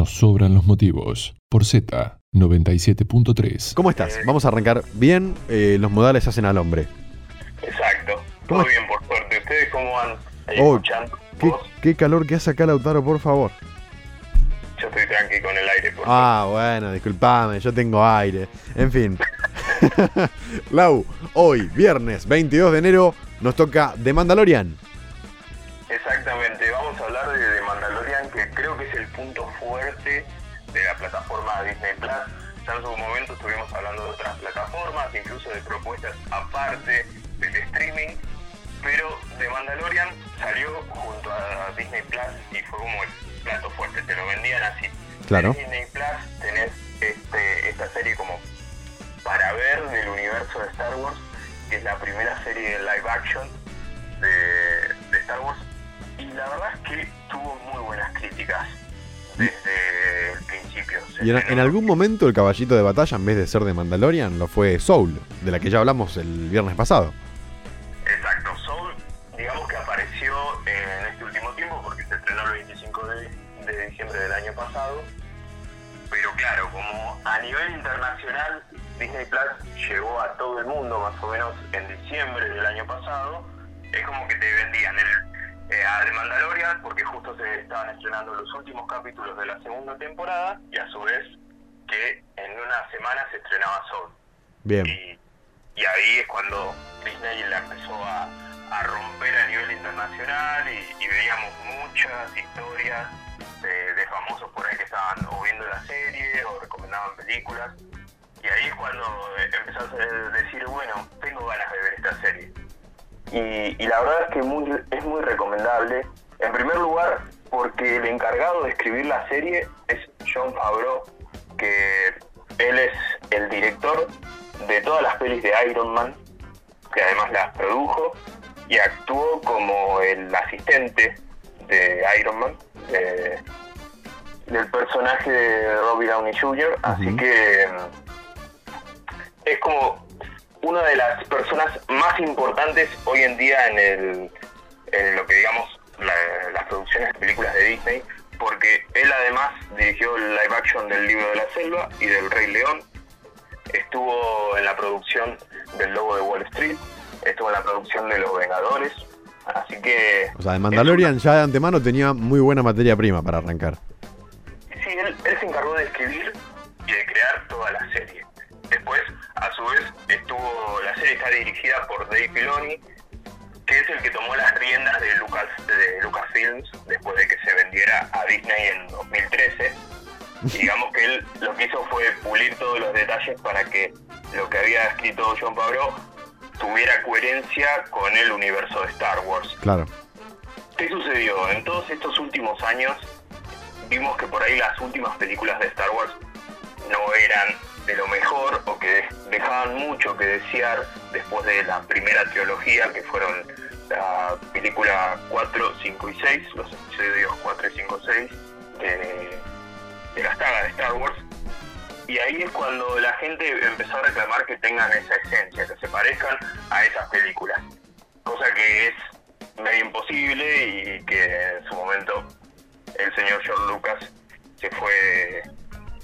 nos sobran los motivos. Por Z 97.3. ¿Cómo estás? Vamos a arrancar bien. eh, los modales hacen al hombre. Exacto. ¿Cómo Todo bien, por suerte. ¿Ustedes cómo van ahí Oh, escuchando? ¿Qué, qué calor que hace acá, Lautaro, por favor. Yo estoy tranqui con el aire. Por Ah, bueno, disculpame, yo tengo aire. En fin. Lau, hoy, viernes 22 de enero, nos toca The Mandalorian. Exactamente. De la plataforma Disney Plus. Ya en su momento estuvimos hablando de otras plataformas, incluso de propuestas aparte del streaming. Pero de Mandalorian salió junto a Disney Plus y fue como el plato fuerte, te lo vendían así. Claro. En Disney Plus tenés este, esta serie como para ver del universo de Star Wars, que es la primera serie de live action de, de Star Wars. Y la verdad es que tuvo muy buenas críticas desde principio. Se Y en, algún momento el caballito de batalla, en vez de ser de Mandalorian, lo fue Soul, de la que ya hablamos el viernes pasado. Exacto, Soul, digamos que apareció en este último tiempo porque se estrenó el 25 de, de diciembre del año pasado. Pero claro, como a nivel internacional, Disney Plus llegó a todo el mundo más o menos en diciembre del año pasado, es como que te vendían el, eh, a The Mandalorian porque justo se estaban estrenando los últimos capítulos de la segunda temporada y a su vez que en una semana se estrenaba Soul. Bien. Y, y ahí es cuando Disney la empezó a, a romper a nivel internacional y, y veíamos muchas historias de, de famosos por ahí que estaban o viendo la serie o recomendaban películas. Y ahí es cuando eh, empezó a decir, bueno, tengo ganas de ver esta serie. Y, y la verdad es que muy, es muy recomendable. En primer lugar, porque el encargado de escribir la serie es John Favreau, que él es el director de todas las pelis de Iron Man, que además las produjo, y actuó como el asistente de Iron Man, de- del personaje de Robbie Downey Jr., así que mm, es como una de las personas más importantes hoy en día en, el, en lo que digamos la- las producciones de películas de Disney, porque él además dirigió el live action del libro de la selva y del Rey León, estuvo en la producción del Lobo de Wall Street, estuvo en la producción de Los Vengadores, así que... O sea, de Mandalorian ya de antemano tenía muy buena materia prima para arrancar. Dirigida por Dave Filoni, que es el que tomó las riendas de Lucas de Lucasfilms después de que se vendiera a Disney en 2013. Y digamos que él lo que hizo fue pulir todos los detalles para que lo que había escrito John Favreau tuviera coherencia con el universo de Star Wars. Claro. ¿Qué sucedió? En todos estos últimos años vimos que por ahí las últimas películas de Star Wars no eran de lo mejor o que dejaban mucho que desear después de la primera trilogía que fueron la película 4, 5 y 6, los episodios 4, 5, 6 de, de la saga de Star Wars. Y ahí es cuando la gente empezó a reclamar que tengan esa esencia, que se parezcan a esas películas. Cosa que es medio imposible y que en su momento el señor George Lucas se fue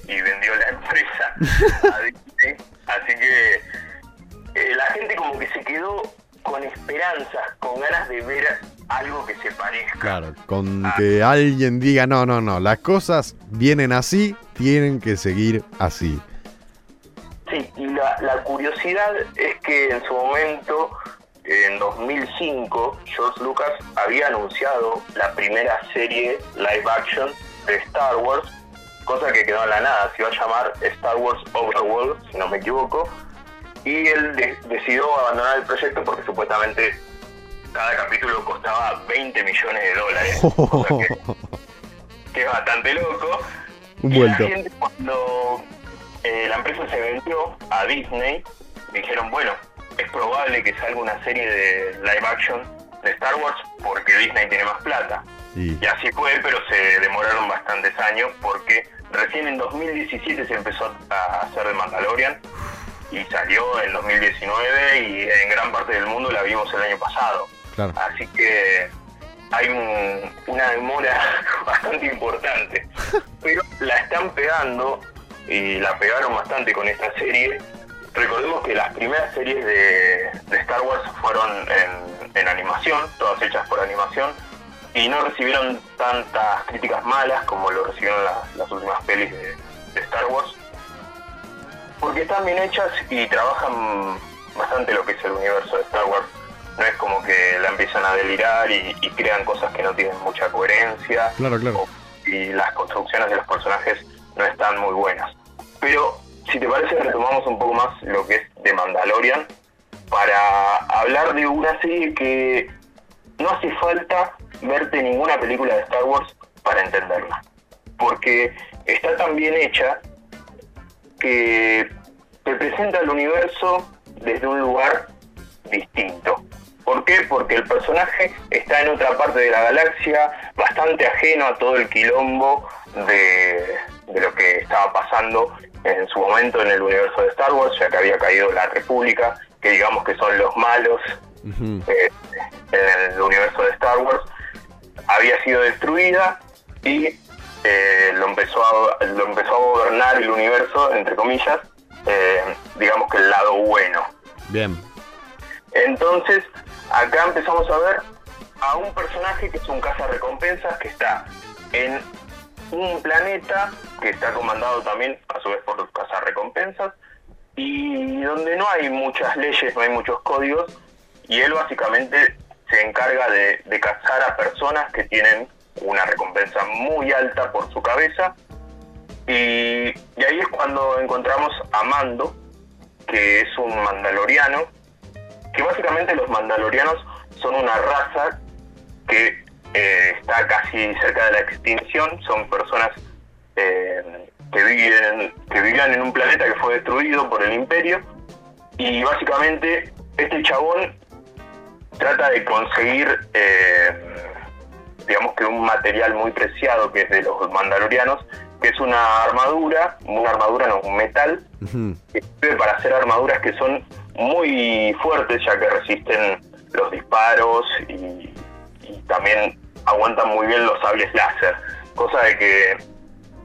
y vendió la empresa a Disney. Así que eh, la gente como que se quedó con esperanzas, con ganas de ver algo que se parezca. Claro, con que alguien diga, no, no, no, las cosas vienen así, tienen que seguir así. Sí, y la, la curiosidad es que en su momento, en 2005, George Lucas había anunciado la primera serie live action de Star Wars, cosa que quedó en la nada, se iba a llamar Star Wars Overworld, si no me equivoco, y él de- decidió abandonar el proyecto porque supuestamente cada capítulo costaba 20 millones de dólares, que, que es bastante loco. Y la gente cuando eh, la empresa se vendió a Disney, dijeron, bueno, es probable que salga una serie de live action de Star Wars porque Disney tiene más plata. Y así fue, pero se demoraron bastantes años porque recién en 2017 se empezó a hacer de Mandalorian y salió en 2019 y en gran parte del mundo la vimos el año pasado. claro. Así que hay un- una demora bastante importante. Pero la están pegando y la pegaron bastante con esta serie. Recordemos que las primeras series de, Star Wars fueron en, animación, todas hechas por animación, y no recibieron tantas críticas malas como lo recibieron las, últimas pelis de, Star Wars, porque están bien hechas y trabajan bastante lo que es el universo de Star Wars. No es como que la empiezan a delirar y, crean cosas que no tienen mucha coherencia. Claro, claro. y las construcciones de los personajes no están muy buenas. Pero si te parece retomamos un poco más lo que es de Mandalorian para hablar de una serie que no hace falta verte ninguna película de Star Wars para entenderla. Porque está tan bien hecha que te presenta el universo desde un lugar distinto. ¿Por qué? Porque el personaje está en otra parte de la galaxia, bastante ajeno a todo el quilombo de, de lo que estaba pasando en su momento en el universo de Star Wars, ya que había caído la República, que digamos que son los malos eh, en el universo de Star Wars, había sido destruida y eh, lo, empezó a, lo empezó a gobernar el universo, entre comillas, eh, digamos que el lado bueno. Bien. Entonces, acá empezamos a ver a un personaje que es un recompensas que está en un planeta que está comandado también a su vez por recompensas y donde no hay muchas leyes, no hay muchos códigos y él básicamente se encarga de, cazar a personas que tienen una recompensa muy alta por su cabeza. Y, y ahí es cuando encontramos a Mando, que es un mandaloriano, que básicamente los mandalorianos son una raza que eh, está casi cerca de la extinción, son personas eh, que, viven, que vivían en un planeta que fue destruido por el imperio. Y básicamente este chabón trata de conseguir, eh, digamos que un material muy preciado que es de los mandalorianos, que es una armadura, una armadura no, un metal, que sirve para hacer armaduras que son muy fuertes ya que resisten los disparos y también aguantan muy bien los sables láser, cosa de que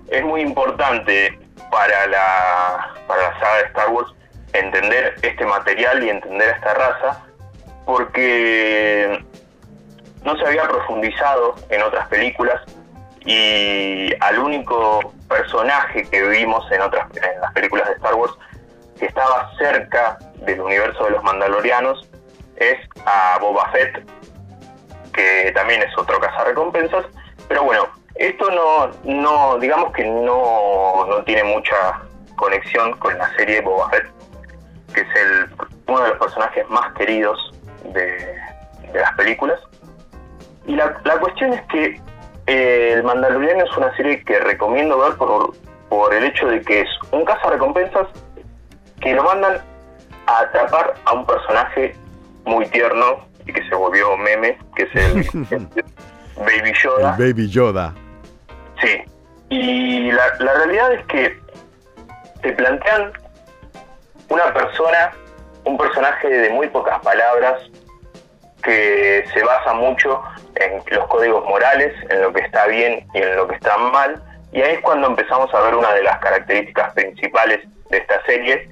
es muy importante para la, para la saga de Star Wars entender este material y entender a esta raza, porque no se había profundizado en otras películas y al único personaje que vimos en otras en las películas de Star Wars que estaba cerca del universo de los Mandalorianos es a Boba Fett que también es otro recompensas pero bueno, esto no, no digamos que no, no tiene mucha conexión con la serie Boba Fett, que es el, uno de los personajes más queridos de, las películas. Y la, la cuestión es que eh, El Mandaloriano es una serie que recomiendo ver por, por el hecho de que es un recompensas que lo mandan a atrapar a un personaje muy tierno y que se volvió meme, que es el, Baby Yoda. Baby Yoda. Sí. Y la, la realidad es que te plantean una persona, un personaje de muy pocas palabras, que se basa mucho en los códigos morales, en lo que está bien y en lo que está mal. Y ahí es cuando empezamos a ver una de las características principales de esta serie,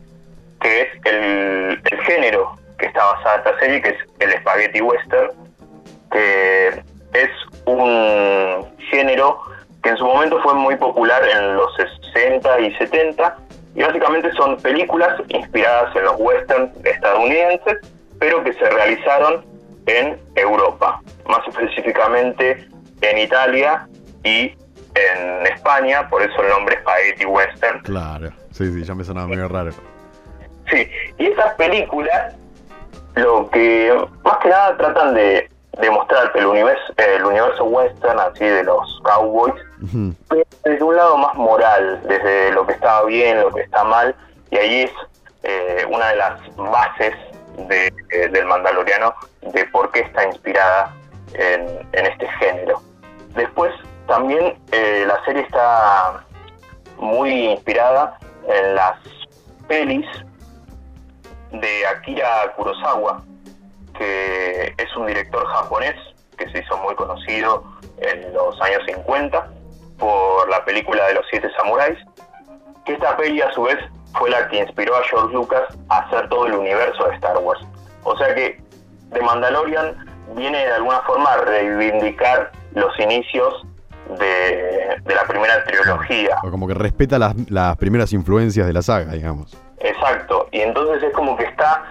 que es el, género que está basada esta serie, que es el spaghetti western, que es un género que en su momento fue muy popular en los 60 y 70, y básicamente son películas inspiradas en los westerns estadounidenses, pero que se realizaron en Europa, más específicamente en Italia y en España, por eso el nombre Spaghetti Western. Claro, sí, sí, ya me sonaba medio raro. Sí, y estas películas lo que más que nada tratan de demostrar que el universo, el universo western, así de los cowboys, desde un lado más moral, desde lo que está bien, lo que está mal, y ahí es eh, una de las bases eh, del Mandaloriano de por qué está inspirada en, este género. Después también eh, la serie está muy inspirada en las pelis de Akira Kurosawa, que es un director japonés que se hizo muy conocido en los años 50 por la película de los siete samuráis, que esta peli a su vez fue la que inspiró a George Lucas a hacer todo el universo de Star Wars. O sea que The Mandalorian viene de alguna forma a reivindicar los inicios de, de la primera trilogía. O como que respeta las, las primeras influencias de la saga, digamos. Exacto, y entonces es como que está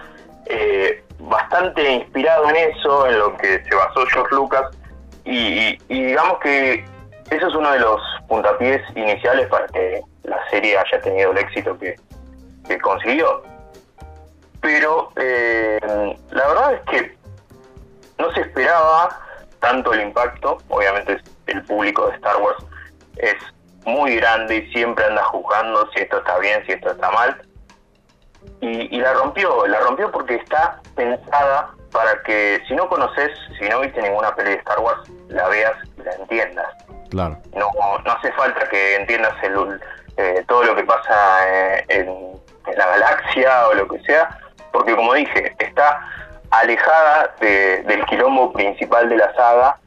eh, bastante inspirado en eso, en lo que se basó George Lucas, y, y digamos que eso es uno de los puntapiés iniciales para que la serie haya tenido el éxito que, que consiguió. Pero eh, la verdad es que no se esperaba tanto el impacto, obviamente el público de Star Wars es muy grande y siempre anda juzgando si esto está bien, si esto está mal. Y, y la rompió, la rompió porque está pensada para que si no conoces, si no viste ninguna peli de Star Wars, la veas y la entiendas. Claro. No, no hace falta que entiendas el, eh, todo lo que pasa eh, en, en la galaxia o lo que sea, porque como dije, está alejada de- del quilombo principal de la saga.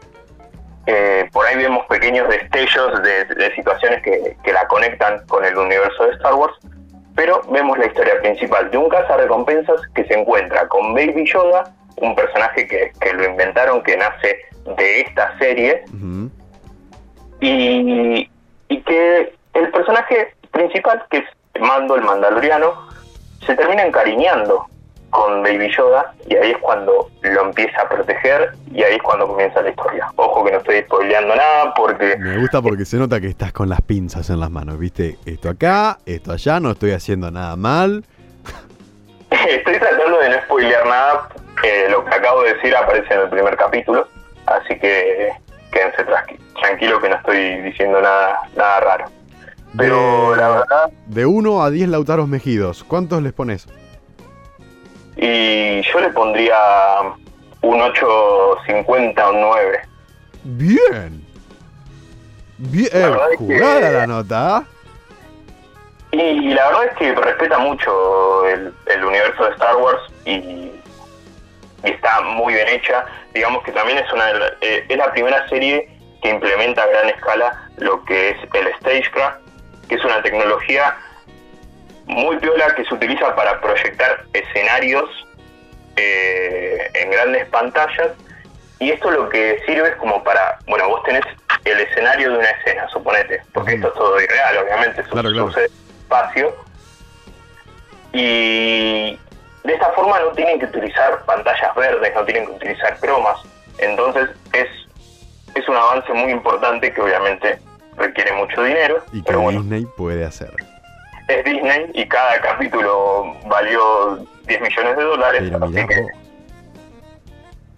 Eh, por ahí vemos pequeños destellos de, de situaciones que, que la conectan con el universo de Star Wars, pero vemos la historia principal de un cazarrecompensas que se encuentra con Baby Yoda, un personaje que, que lo inventaron, que nace de esta serie, y, y que el personaje principal, que es Mando el Mandaloriano, se termina encariñando con Baby Yoda y ahí es cuando lo empieza a proteger y ahí es cuando comienza la historia. Ojo que no estoy spoileando nada porque Me gusta porque se nota que estás con las pinzas en las manos, ¿viste? Esto acá, esto allá, no estoy haciendo nada mal. estoy tratando de no spoilear nada. eh, lo que acabo de decir aparece en el primer capítulo, así que quédense tranquilos que no estoy diciendo nada, nada raro. Pero De- la verdad, De 1 a 10 Lautaros Mejidos, ¿cuántos les pones? Y yo le pondría un 8.50 o un 9. Bien. Bien, La es que- la nota. Y, y la verdad es que respeta mucho el, el universo de Star Wars y, y está muy bien hecha. Digamos que también es una eh, es la primera serie que implementa a gran escala lo que es el Stagecraft, que es una tecnología muy piola que se utiliza para proyectar escenarios eh, en grandes pantallas. Y esto lo que sirve es como para, bueno, vos tenés el escenario de una escena, suponete, porque esto es todo irreal, obviamente, su- Claro, claro. sucede espacio. Y de esta forma no tienen que utilizar pantallas verdes, no tienen que utilizar cromas, entonces es, es un avance muy importante que obviamente requiere mucho dinero, Y que bueno, Disney puede hacer. es Disney y cada capítulo valió 10 millones de dólares. Pero mirá que-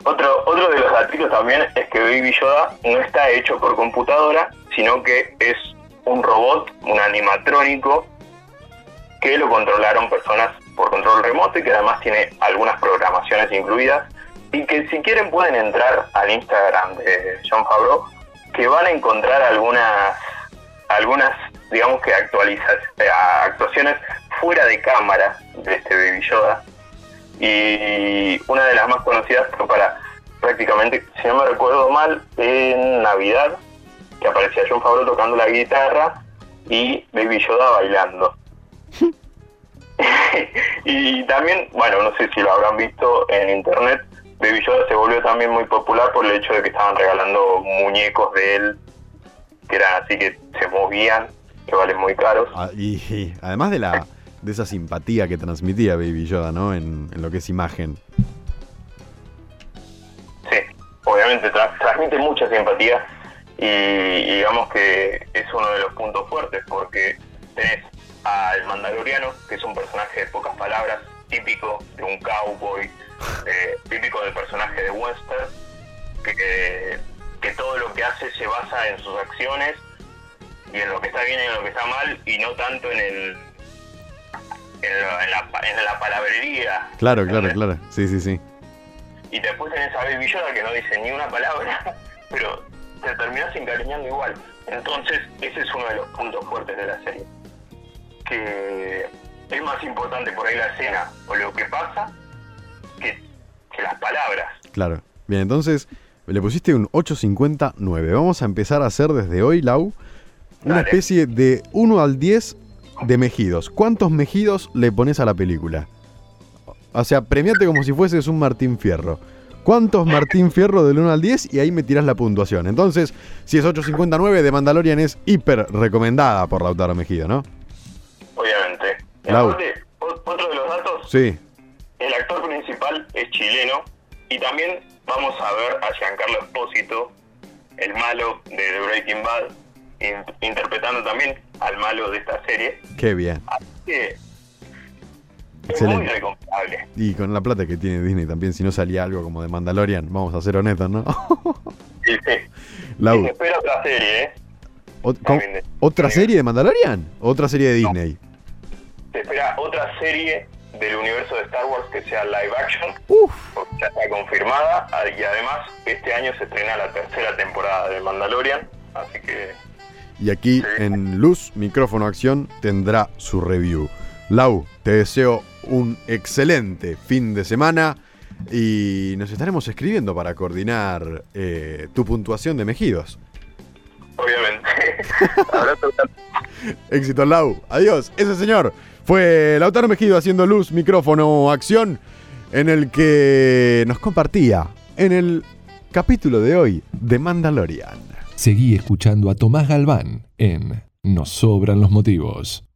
otro, otro de los datos también es que Baby Yoda no está hecho por computadora, sino que es un robot, un animatrónico, que lo controlaron personas por control remoto y que además tiene algunas programaciones incluidas. Y que si quieren pueden entrar al Instagram de John Favreau, que van a encontrar algunas, algunas digamos que eh, actuaciones fuera de cámara de este Baby Yoda y una de las más conocidas fue para prácticamente, si no me recuerdo mal, en Navidad, que aparecía John Favreau tocando la guitarra y Baby Yoda bailando. y también, bueno, no sé si lo habrán visto en internet, Baby Yoda se volvió también muy popular por el hecho de que estaban regalando muñecos de él, que eran así que se movían, que valen muy caros. Ah, Y, y además de la de esa simpatía que transmitía Baby Yoda, ¿no? En, en lo que es imagen. Sí, obviamente tra- transmite mucha simpatía y, y digamos que es uno de los puntos fuertes porque tenés al Mandaloriano, que es un personaje de pocas palabras, típico de un cowboy, eh, típico del personaje de western, que, que todo lo que hace se basa en sus acciones y en lo que está bien y en lo que está mal y no tanto en el en la, en la, en la palabrería Claro, claro, claro. Sí, sí, sí. y después tenés a Baby Yoda que no dice ni una palabra, pero te terminás encariñando igual. Entonces, ese es uno de los puntos fuertes de la serie. Que es más importante por ahí la escena o lo que pasa que las palabras. Claro. Bien, entonces le pusiste un 859. Vamos a empezar a hacer desde hoy, Lau, una Dale. especie de 1 al 10 de mejidos. ¿Cuántos mejidos le pones a la película? O sea, premiate como si fueses un Martín Fierro. ¿Cuántos Martín Fierro del 1 al 10? Y ahí me tirás la puntuación. Entonces, si es 8.59 de Mandalorian es hiper recomendada por Lautaro Mejido, ¿no? Obviamente. Lau. aparte, otro de los datos, Sí. Chileno y también vamos a ver a Giancarlo Espósito, el malo de The Breaking Bad, in- interpretando también al malo de esta serie. Qué bien. Así que muy Excelente. recomendable. Y con la plata que tiene Disney también, si no salía algo como de Mandalorian, vamos a ser honestos, ¿no? Sí, sí. Se espera otra serie, ¿eh? ¿ot- con- también de- ¿otra serie de Mandalorian? ¿O otra serie de Disney? Se espera otra serie del universo de Star Wars que sea live action. Uf. porque Ya está confirmada. ah, Y además, este año se estrena la tercera temporada de Mandalorian. Así que Y aquí Sí. en Luz, Micrófono Acción, tendrá su review. Lau, te deseo un excelente fin de semana y nos estaremos escribiendo para coordinar eh, tu puntuación de mejidos. obviamente. Abrazo Éxito, Lau. Adiós. Ese señor fue Lautaro Mejido haciendo Luz, Micrófono Acción, en el que nos compartía en el capítulo de hoy de Mandalorian. Seguí escuchando a Tomás Galván en Nos sobran los motivos.